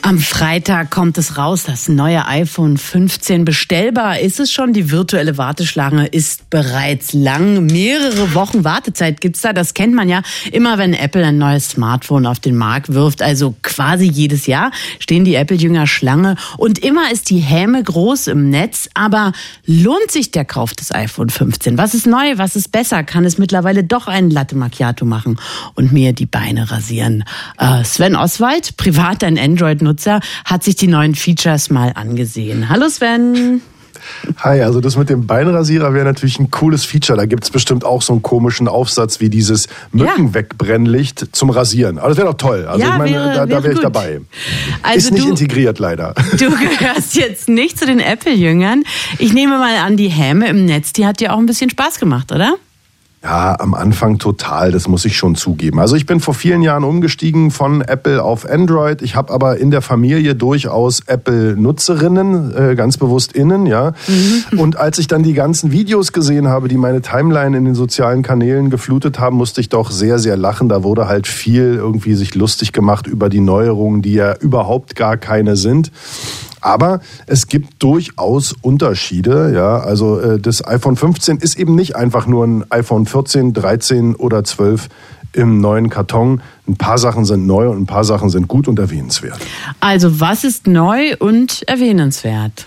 Am Freitag kommt es raus, das neue iPhone 15 bestellbar. Ist es schon? Die virtuelle Warteschlange ist bereits lang. Mehrere Wochen Wartezeit gibt's da. Das kennt man ja immer, wenn Apple ein neues Smartphone auf den Markt wirft. Also quasi jedes Jahr stehen die Apple-Jünger Schlange und immer ist die Häme groß im Netz. Aber lohnt sich der Kauf des iPhone 15? Was ist neu? Was ist besser? Kann es mittlerweile doch einen Latte Macchiato machen und mir die Beine rasieren? Äh, Sven Oswald, privat ein Android Android-Nutzer, hat sich die neuen Features mal angesehen. Hallo Sven. Hi, also das mit dem Beinrasierer wäre natürlich ein cooles Feature. Da gibt es bestimmt auch so einen komischen Aufsatz wie dieses Mückenwegbrennlicht zum Rasieren. Aber das wäre doch toll. Also ja, ich meine, wäre, da, da wäre ich gut. dabei. Also Ist nicht du- integriert leider. Du gehörst jetzt nicht zu den Apple-Jüngern. Ich nehme mal an, die Häme im Netz, die hat dir auch ein bisschen Spaß gemacht, oder? Ja, am Anfang total, das muss ich schon zugeben. Also ich bin vor vielen Jahren umgestiegen von Apple auf Android. Ich habe aber in der Familie durchaus Apple-Nutzerinnen, äh, ganz bewusst innen, ja. Und als ich dann die ganzen Videos gesehen habe, die meine Timeline in den sozialen Kanälen geflutet haben, musste ich doch sehr, sehr lachen. Da wurde halt viel irgendwie sich lustig gemacht über die Neuerungen, die ja überhaupt gar keine sind. Aber es gibt durchaus Unterschiede. Ja, also äh, das iPhone 15 ist eben nicht einfach nur ein iPhone 14, 13 oder 12 im neuen Karton. Ein paar Sachen sind neu und ein paar Sachen sind gut und erwähnenswert. Also, was ist neu und erwähnenswert?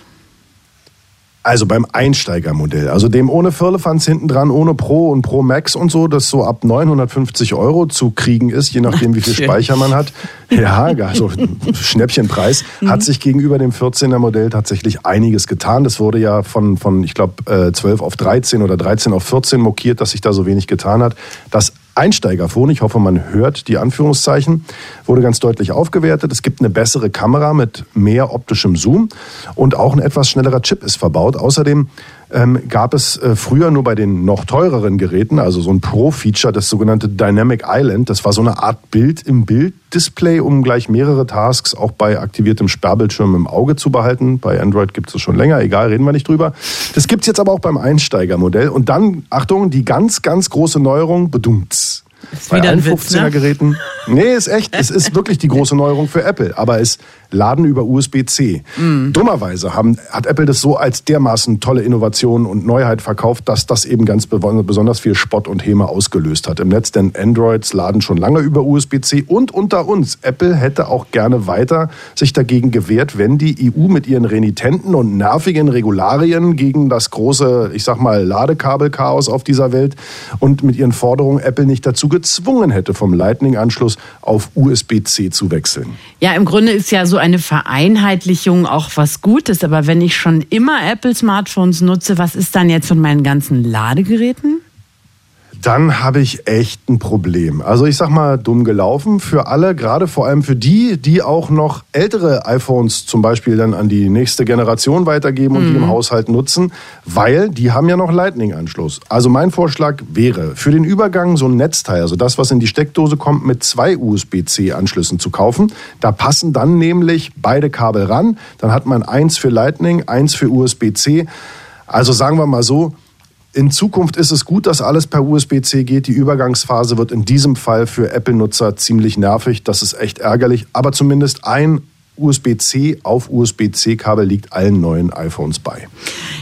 Also beim Einsteigermodell, also dem ohne Firlefanz hinten dran, ohne Pro und Pro Max und so, das so ab 950 Euro zu kriegen ist, je nachdem wie viel. Speicher man hat. Ja, also Schnäppchenpreis, hat sich gegenüber dem 14er Modell tatsächlich einiges getan. Das wurde ja von, von ich glaube, 12 auf 13 oder 13 auf 14 mokiert, dass sich da so wenig getan hat. Das Einsteigerphone, ich hoffe, man hört die Anführungszeichen, wurde ganz deutlich aufgewertet. Es gibt eine bessere Kamera mit mehr optischem Zoom und auch ein etwas schnellerer Chip ist verbaut. Außerdem ähm, gab es äh, früher nur bei den noch teureren Geräten, also so ein Pro-Feature, das sogenannte Dynamic Island. Das war so eine Art Bild im Bild-Display, um gleich mehrere Tasks auch bei aktiviertem Sperrbildschirm im Auge zu behalten. Bei Android gibt es schon länger, egal, reden wir nicht drüber. Das gibt's jetzt aber auch beim Einsteigermodell. Und dann, Achtung, die ganz, ganz große Neuerung, bedumts. Ist Bei allen Witz, ne? 15er Geräten. Nee, ist echt. Es ist wirklich die große Neuerung für Apple. Aber es laden über USB-C. Mm. Dummerweise haben, hat Apple das so als dermaßen tolle Innovation und Neuheit verkauft, dass das eben ganz besonders viel Spott und Häme ausgelöst hat im Netz. Denn Androids laden schon lange über USB-C. Und unter uns, Apple hätte auch gerne weiter sich dagegen gewehrt, wenn die EU mit ihren renitenten und nervigen Regularien gegen das große, ich sag mal, Ladekabelchaos auf dieser Welt und mit ihren Forderungen Apple nicht dazu gezwungen hätte, vom Lightning-Anschluss auf USB-C zu wechseln. Ja, im Grunde ist ja so eine Vereinheitlichung auch was Gutes. Aber wenn ich schon immer Apple-Smartphones nutze, was ist dann jetzt von meinen ganzen Ladegeräten? Dann habe ich echt ein Problem. Also ich sag mal, dumm gelaufen für alle, gerade vor allem für die, die auch noch ältere iPhones zum Beispiel dann an die nächste Generation weitergeben und die im Haushalt nutzen, weil die haben ja noch Lightning-Anschluss. Also mein Vorschlag wäre, für den Übergang so ein Netzteil, also das, was in die Steckdose kommt, mit zwei USB-C-Anschlüssen zu kaufen. Da passen dann nämlich beide Kabel ran. Dann hat man eins für Lightning, eins für USB-C. Also sagen wir mal so, in Zukunft ist es gut, dass alles per USB-C geht. Die Übergangsphase wird in diesem Fall für Apple-Nutzer ziemlich nervig. Das ist echt ärgerlich. Aber zumindest ein USB-C auf USB-C-Kabel liegt allen neuen iPhones bei.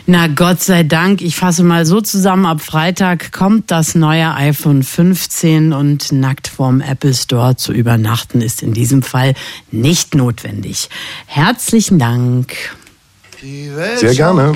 Na Gott sei Dank, ich fasse mal so zusammen, ab Freitag kommt das neue iPhone 15 und nackt vorm Apple Store zu übernachten ist in diesem Fall nicht notwendig. Herzlichen Dank. Sehr gerne.